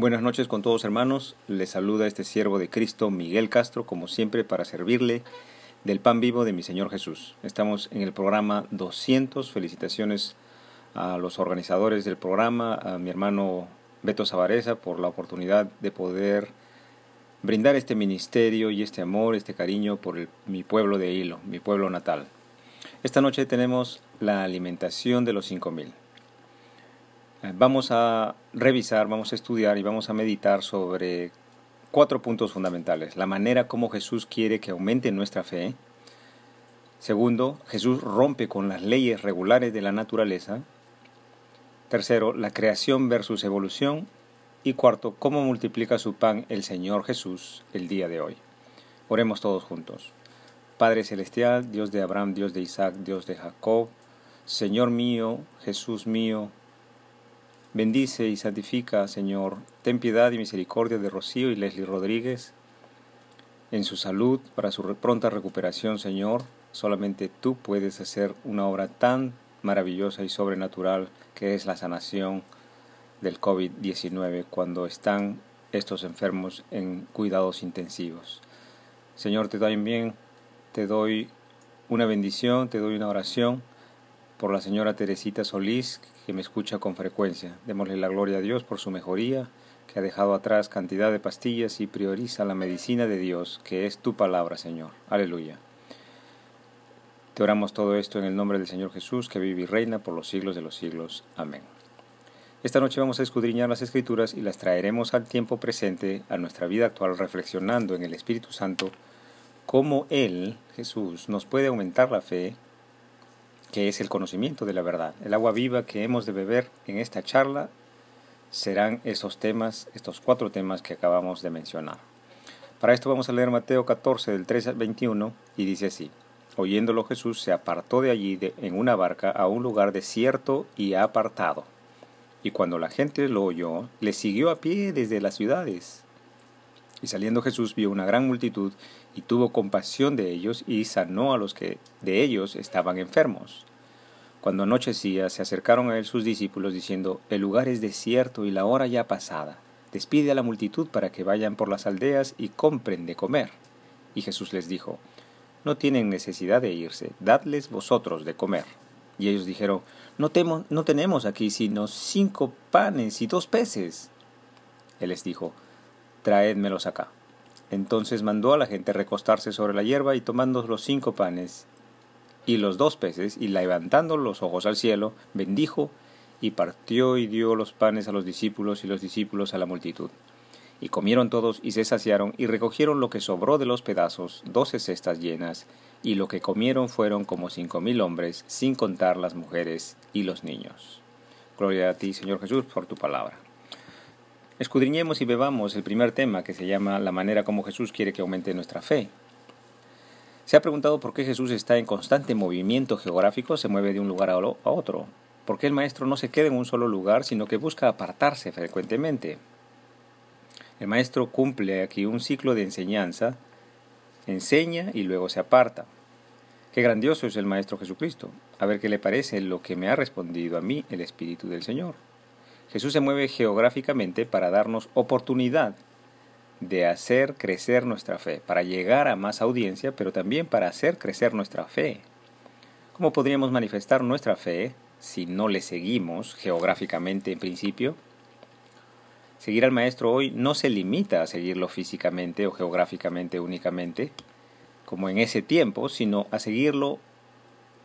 Buenas noches con todos hermanos, les saluda este siervo de Cristo Miguel Castro, como siempre para servirle del pan vivo de mi Señor Jesús. Estamos en el programa 200, felicitaciones a los organizadores del programa, a mi hermano Beto Savareza por la oportunidad de poder brindar este ministerio y este amor, este cariño por mi pueblo de Hilo, mi pueblo natal. Esta noche tenemos la alimentación de los 5000. Vamos a revisar, vamos a estudiar y vamos a meditar sobre cuatro puntos fundamentales. La manera como Jesús quiere que aumente nuestra fe. Segundo, Jesús rompe con las leyes regulares de la naturaleza. Tercero, la creación versus evolución. Y cuarto, cómo multiplica su pan el Señor Jesús el día de hoy. Oremos todos juntos. Padre Celestial, Dios de Abraham, Dios de Isaac, Dios de Jacob, Señor mío, Jesús mío, bendice y santifica, Señor, ten piedad y misericordia de Rocío y Leslie Rodríguez en su salud, para su pronta recuperación, Señor. Solamente tú puedes hacer una obra tan maravillosa y sobrenatural que es la sanación del COVID-19 cuando están estos enfermos en cuidados intensivos. Señor, te doy bien, te doy una bendición, te doy una oración por la señora Teresita Solís, que me escucha con frecuencia. Démosle la gloria a Dios por su mejoría, que ha dejado atrás cantidad de pastillas y prioriza la medicina de Dios, que es tu palabra, Señor. Aleluya. Te oramos todo esto en el nombre del Señor Jesús, que vive y reina por los siglos de los siglos. Amén. Esta noche vamos a escudriñar las Escrituras y las traeremos al tiempo presente, a nuestra vida actual, reflexionando en el Espíritu Santo, cómo Él, Jesús, nos puede aumentar la fe, que es el conocimiento de la verdad. El agua viva que hemos de beber en esta charla serán estos temas, estos cuatro temas que acabamos de mencionar. Para esto vamos a leer Mateo 14 del 3 al 21 y dice así. Oyéndolo Jesús se apartó de allí en una barca a un lugar desierto y apartado y cuando la gente lo oyó, le siguió a pie desde las ciudades. Y saliendo Jesús vio una gran multitud y tuvo compasión de ellos y sanó a los que de ellos estaban enfermos. Cuando anochecía, se acercaron a él sus discípulos diciendo, El lugar es desierto y la hora ya pasada. Despide a la multitud para que vayan por las aldeas y compren de comer. Y Jesús les dijo, No tienen necesidad de irse, dadles vosotros de comer. Y ellos dijeron, no, no tenemos aquí sino cinco panes y dos peces. Él les dijo, traédmelos acá. Entonces mandó a la gente recostarse sobre la hierba y tomando los cinco panes y los dos peces y levantando los ojos al cielo, bendijo y partió y dio los panes a los discípulos y los discípulos a la multitud. Y comieron todos y se saciaron y recogieron lo que sobró de los pedazos, doce cestas llenas, y lo que comieron fueron como cinco mil hombres, sin contar las mujeres y los niños. Gloria a ti, Señor Jesús, por tu palabra. Escudriñemos y bebamos el primer tema que se llama la manera como Jesús quiere que aumente nuestra fe. Se ha preguntado por qué Jesús está en constante movimiento geográfico, se mueve de un lugar a otro. ¿Por qué el Maestro no se queda en un solo lugar, sino que busca apartarse frecuentemente? El Maestro cumple aquí un ciclo de enseñanza enseña y luego se aparta. Qué grandioso es el Maestro Jesucristo. A ver qué le parece lo que me ha respondido a mí el Espíritu del Señor. Jesús se mueve geográficamente para darnos oportunidad de hacer crecer nuestra fe, para llegar a más audiencia, pero también para hacer crecer nuestra fe. ¿Cómo podríamos manifestar nuestra fe si no le seguimos geográficamente en principio? Seguir al maestro hoy no se limita a seguirlo físicamente o geográficamente únicamente, como en ese tiempo, sino a seguirlo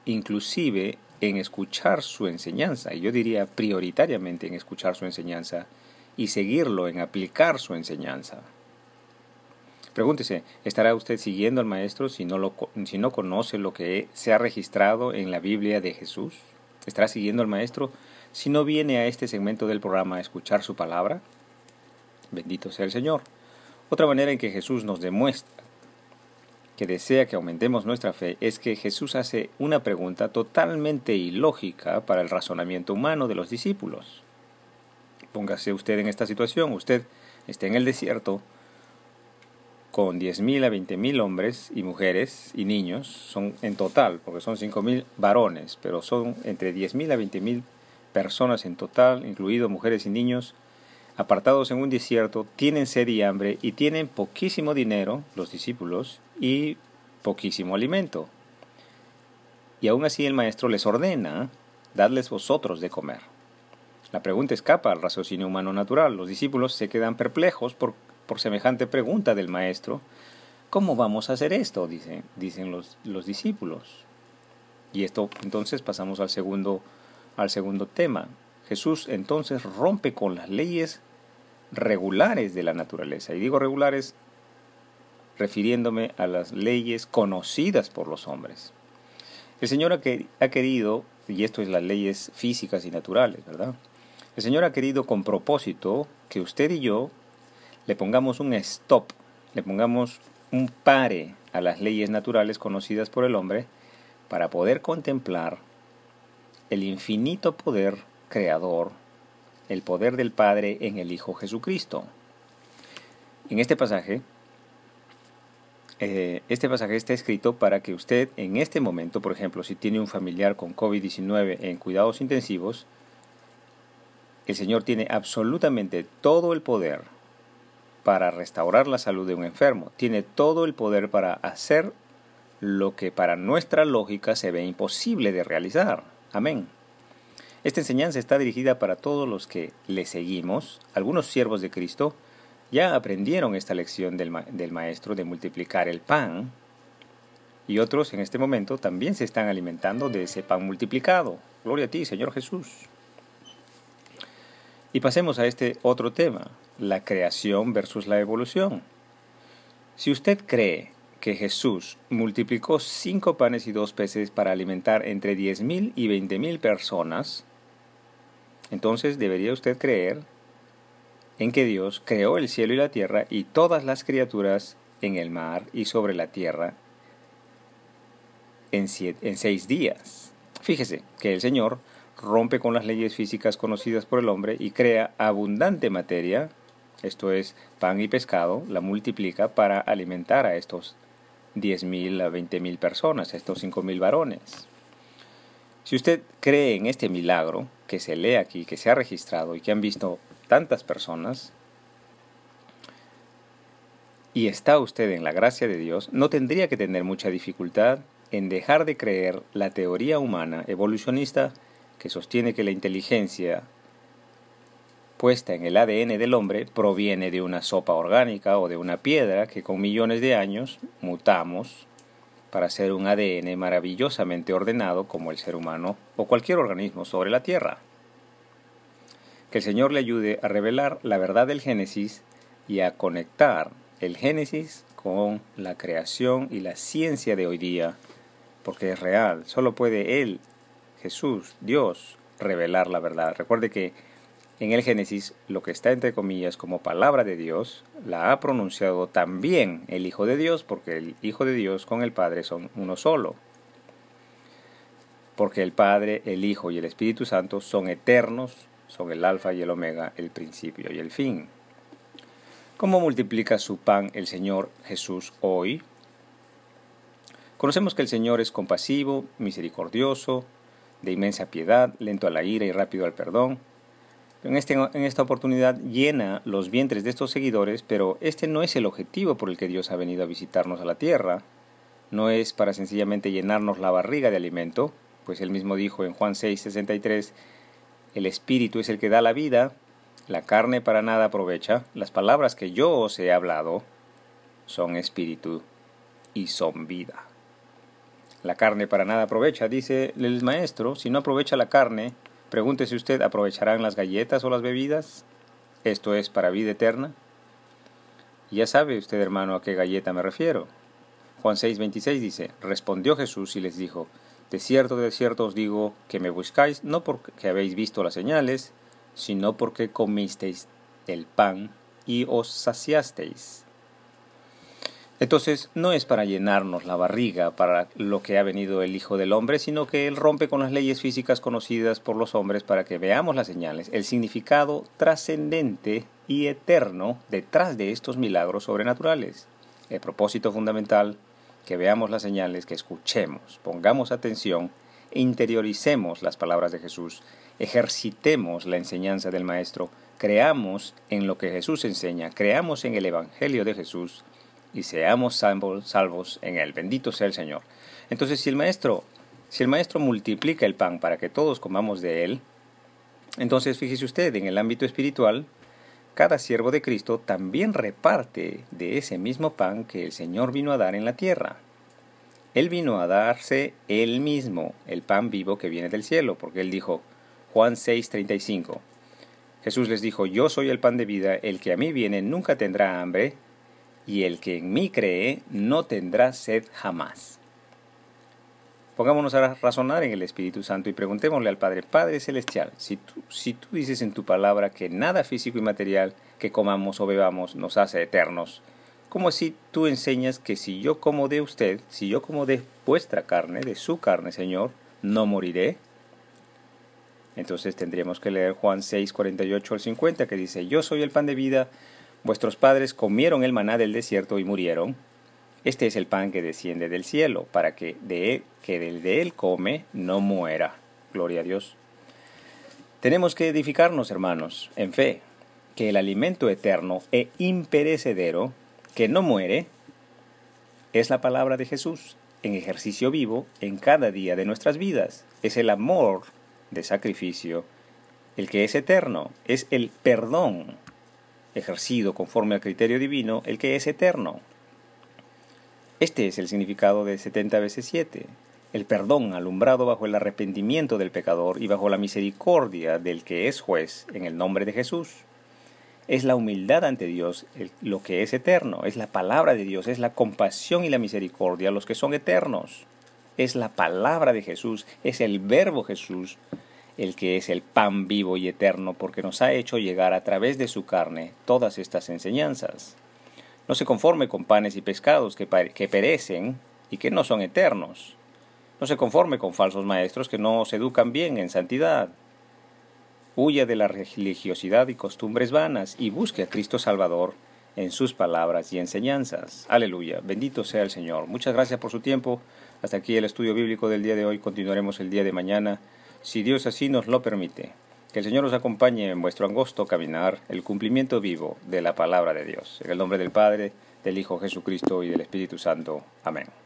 inclusive en escuchar su enseñanza, y yo diría prioritariamente en escuchar su enseñanza y seguirlo en aplicar su enseñanza. Pregúntese, ¿estará usted siguiendo al Maestro si no, lo, si no conoce lo que se ha registrado en la Biblia de Jesús? ¿Estará siguiendo al Maestro si no viene a este segmento del programa a escuchar su palabra? Bendito sea el Señor. Otra manera en que Jesús nos demuestra que desea que aumentemos nuestra fe es que Jesús hace una pregunta totalmente ilógica para el razonamiento humano de los discípulos. Póngase usted en esta situación, usted está en el desierto con 10.000 a 20.000 hombres y mujeres y niños, son en total, porque son 5.000 varones, pero son entre 10.000 a 20.000 personas en total, incluidos mujeres y niños, apartados en un desierto, tienen sed y hambre y tienen poquísimo dinero, los discípulos, y poquísimo alimento. Y aún así el maestro les ordena, dadles vosotros de comer. La pregunta escapa al raciocinio humano natural. Los discípulos se quedan perplejos por, por semejante pregunta del maestro. ¿Cómo vamos a hacer esto? Dicen, dicen los, los discípulos. Y esto entonces pasamos al segundo, al segundo tema. Jesús entonces rompe con las leyes regulares de la naturaleza. Y digo regulares refiriéndome a las leyes conocidas por los hombres. El Señor ha querido, y esto es las leyes físicas y naturales, ¿verdad? El Señor ha querido con propósito que usted y yo le pongamos un stop, le pongamos un pare a las leyes naturales conocidas por el hombre para poder contemplar el infinito poder creador, el poder del Padre en el Hijo Jesucristo. En este pasaje, eh, este pasaje está escrito para que usted en este momento, por ejemplo, si tiene un familiar con COVID-19 en cuidados intensivos, el Señor tiene absolutamente todo el poder para restaurar la salud de un enfermo, tiene todo el poder para hacer lo que para nuestra lógica se ve imposible de realizar. Amén. Esta enseñanza está dirigida para todos los que le seguimos. Algunos siervos de Cristo ya aprendieron esta lección del, del, Maestro de multiplicar el pan y otros en este momento también se están alimentando de ese pan multiplicado. Gloria a ti, Señor Jesús. Y pasemos a este otro tema, la creación versus la evolución. Si usted cree que Jesús multiplicó cinco panes y dos peces para alimentar entre diez mil y veinte mil personas, entonces debería usted creer en que Dios creó el cielo y la tierra y todas las criaturas en el mar y sobre la tierra en, seis días. Fíjese que el Señor rompe con las leyes físicas conocidas por el hombre y crea abundante materia, esto es pan y pescado, la multiplica para alimentar a estos diez mil a veinte mil personas, a estos cinco mil varones. Si usted cree en este milagro que se lee aquí, que se ha registrado y que han visto tantas personas, y está usted en la gracia de Dios, no tendría que tener mucha dificultad en dejar de creer la teoría humana evolucionista que sostiene que la inteligencia puesta en el ADN del hombre proviene de una sopa orgánica o de una piedra que con millones de años mutamos para ser un ADN maravillosamente ordenado como el ser humano o cualquier organismo sobre la Tierra. Que el Señor le ayude a revelar la verdad del Génesis y a conectar el Génesis con la creación y la ciencia de hoy día, porque es real, solo puede Él, Jesús, Dios, revelar la verdad. Recuerde que en el Génesis, lo que está entre comillas como palabra de Dios, la ha pronunciado también el Hijo de Dios, porque el Hijo de Dios con el Padre son uno solo. Porque el Padre, el Hijo y el Espíritu Santo son eternos, son el Alfa y el Omega, el principio y el fin. ¿Cómo multiplica su pan el Señor Jesús hoy? Conocemos que el Señor es compasivo, misericordioso, de inmensa piedad, lento a la ira y rápido al perdón en, este, en esta oportunidad llena los vientres de estos seguidores, pero este no es el objetivo por el que Dios ha venido a visitarnos a la tierra. No es para sencillamente llenarnos la barriga de alimento, pues él mismo dijo en Juan 6, 63, el espíritu es el que da la vida, la carne para nada aprovecha, las palabras que yo os he hablado son espíritu y son vida. La carne para nada aprovecha, dice el maestro, si no aprovecha la carne, Pregúntese usted, ¿aprovecharán las galletas o las bebidas? Esto es para vida eterna. Ya sabe usted, hermano, a qué galleta me refiero. Juan 6:26 dice, respondió Jesús y les dijo, de cierto, de cierto os digo que me buscáis no porque habéis visto las señales, sino porque comisteis el pan y os saciasteis. Entonces no es para llenarnos la barriga para lo que ha venido el Hijo del Hombre, sino que Él rompe con las leyes físicas conocidas por los hombres para que veamos las señales, el significado trascendente y eterno detrás de estos milagros sobrenaturales. El propósito fundamental, que veamos las señales, que escuchemos, pongamos atención, interioricemos las palabras de Jesús, ejercitemos la enseñanza del Maestro, creamos en lo que Jesús enseña, creamos en el Evangelio de Jesús y seamos salvos en él. Bendito sea el Señor. Entonces, si el Maestro, si el Maestro multiplica el pan para que todos comamos de él, entonces fíjese usted, en el ámbito espiritual, cada siervo de Cristo también reparte de ese mismo pan que el Señor vino a dar en la tierra. Él vino a darse él mismo el pan vivo que viene del cielo, porque él dijo, Juan 6:35, Jesús les dijo, Yo soy el pan de vida, el que a mí viene nunca tendrá hambre, y el que en mí cree no tendrá sed jamás. Pongámonos a razonar en el Espíritu Santo y preguntémosle al Padre, Padre Celestial, si tú, si tú dices en tu palabra que nada físico y material que comamos o bebamos nos hace eternos, ¿cómo así tú enseñas que si yo como de usted, si yo como de vuestra carne, de su carne, Señor, no moriré? Entonces tendríamos que leer Juan 6, 48 al 50, que dice, Yo soy el pan de vida, vuestros padres comieron el maná del desierto y murieron este es el pan que desciende del cielo, para que de él, que del de él come no muera. Gloria a Dios. Tenemos que edificarnos, hermanos, en fe, que el alimento eterno e imperecedero, que no muere, es la palabra de Jesús, en ejercicio vivo en cada día de nuestras vidas. Es el amor de sacrificio, el que es eterno, es el perdón ejercido conforme al criterio divino, el que es eterno. Este es el significado de 70 veces 7, el perdón alumbrado bajo el arrepentimiento del pecador y bajo la misericordia del que es juez en el nombre de Jesús. Es la humildad ante Dios lo que es eterno, es la palabra de Dios, es la compasión y la misericordia los que son eternos. Es la palabra de Jesús, es el verbo Jesús el que es el pan vivo y eterno porque nos ha hecho llegar a través de su carne todas estas enseñanzas. No se conforme con panes y pescados que, que perecen y que no son eternos. No se conforme con falsos maestros que no se educan bien en santidad. Huya de la religiosidad y costumbres vanas y busque a Cristo Salvador en sus palabras y enseñanzas. Aleluya. Bendito sea el Señor. Muchas gracias por su tiempo. Hasta aquí el estudio bíblico del día de hoy. Continuaremos el día de mañana, si Dios así nos lo permite. Que el Señor os acompañe en vuestro angosto caminar, el cumplimiento vivo de la palabra de Dios. En el nombre del Padre, del Hijo Jesucristo y del Espíritu Santo. Amén.